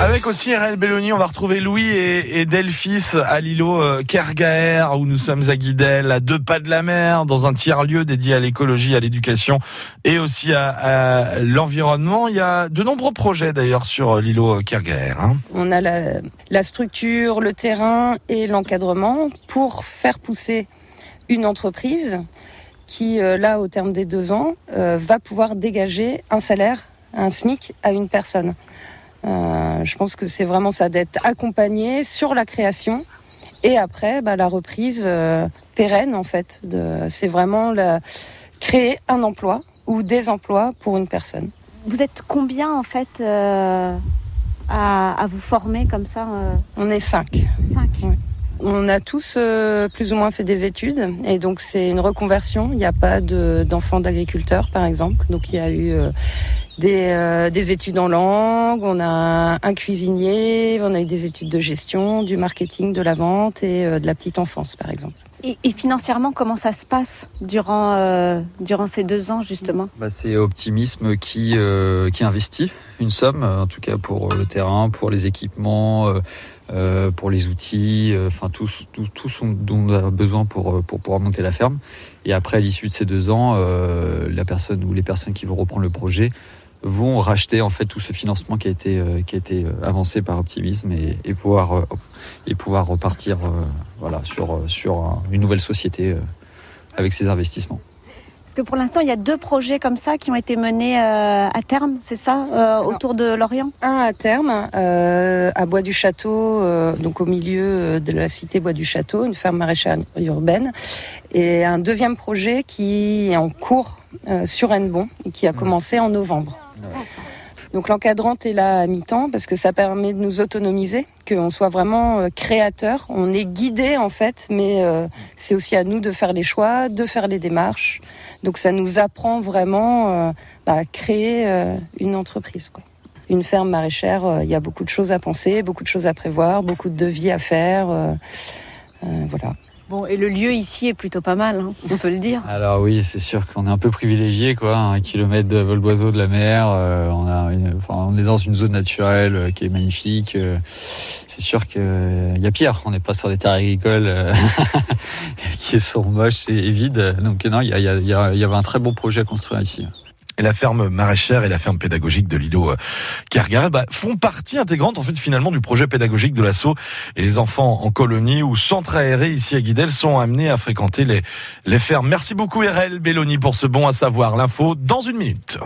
Avec aussi RL Belloni, on va retrouver Louis et, et Delphis à l'îlot euh, Kergaer, où nous sommes à Guidel, à deux pas de la mer, dans un tiers-lieu dédié à l'écologie, à l'éducation et aussi à, l'environnement. Il y a de nombreux projets d'ailleurs sur l'îlot Kergaer. Hein. On a la, structure, le terrain et l'encadrement pour faire pousser une entreprise qui, euh, là, au terme des deux ans, euh, va pouvoir dégager un salaire, un SMIC à une personne. Euh, je pense que c'est vraiment ça d'être accompagné sur la création et après bah, la reprise euh, pérenne en fait. C'est vraiment la, créer un emploi ou des emplois pour une personne. Vous êtes combien en fait euh, à, à, vous former comme ça On est cinq. Cinq. Oui. On a tous euh, plus ou moins fait des études et donc c'est une reconversion. Il n'y a pas de, d'enfants d'agriculteurs par exemple. Donc il y a eu euh, des, euh, des, études en langue, on a un cuisinier, on a eu des études de gestion, du marketing, de la vente et euh, de la petite enfance par exemple. Et, et, financièrement, comment ça se passe durant, euh, durant ces deux ans justement? Bah, C'est Optimisme qui, euh, qui investit une somme, en tout cas pour le terrain, pour les équipements, euh, pour les outils, enfin tout, tout, tout ce dont on a besoin pour, pour pouvoir monter la ferme. Et après, à l'issue de ces deux ans, la personne ou les personnes qui vont reprendre le projet vont racheter en fait tout ce financement qui a été euh, qui a été avancé par Optimisme et, et pouvoir euh, et pouvoir repartir euh, voilà sur sur un, une nouvelle société avec ces investissements. Parce que pour l'instant, il y a deux projets comme ça qui ont été menés à terme, c'est ça, autour de Lorient? Un à terme, à Bois du Château, donc au milieu de la cité Bois du Château, une ferme maraîchère urbaine. Et un deuxième projet qui est en cours sur Hennebon et qui a commencé en novembre. Donc l'encadrante est là à mi-temps parce que ça permet de nous autonomiser, qu'on soit vraiment créateur. On est guidé en fait, mais euh, c'est aussi à nous de faire les choix, de faire les démarches. Donc ça nous apprend vraiment euh, bah, à créer euh, une entreprise. Quoi. Une ferme maraîchère, il y a beaucoup de choses à penser, beaucoup de choses à prévoir, beaucoup de devis à faire. voilà. Bon, et le lieu ici est plutôt pas mal, hein, on peut le dire. Alors oui, c'est sûr qu'on est un peu privilégié, quoi. Un kilomètre de vol d'oiseau de la mer, euh, on, est dans une zone naturelle euh, qui est magnifique. Euh, c'est sûr qu'il y a pire, on n'est pas sur des terres agricoles qui sont moches et, vides. Donc non, il y, y, avait un très beau projet à construire ici et la ferme maraîchère et la ferme pédagogique de l'îlot Kergaret bah, font partie intégrante en fait finalement du projet pédagogique de l'assaut et les enfants en colonie ou centre aéré ici à Guidel sont amenés à fréquenter les, les fermes. Merci beaucoup RL Belloni pour ce bon à savoir. L'info dans une minute.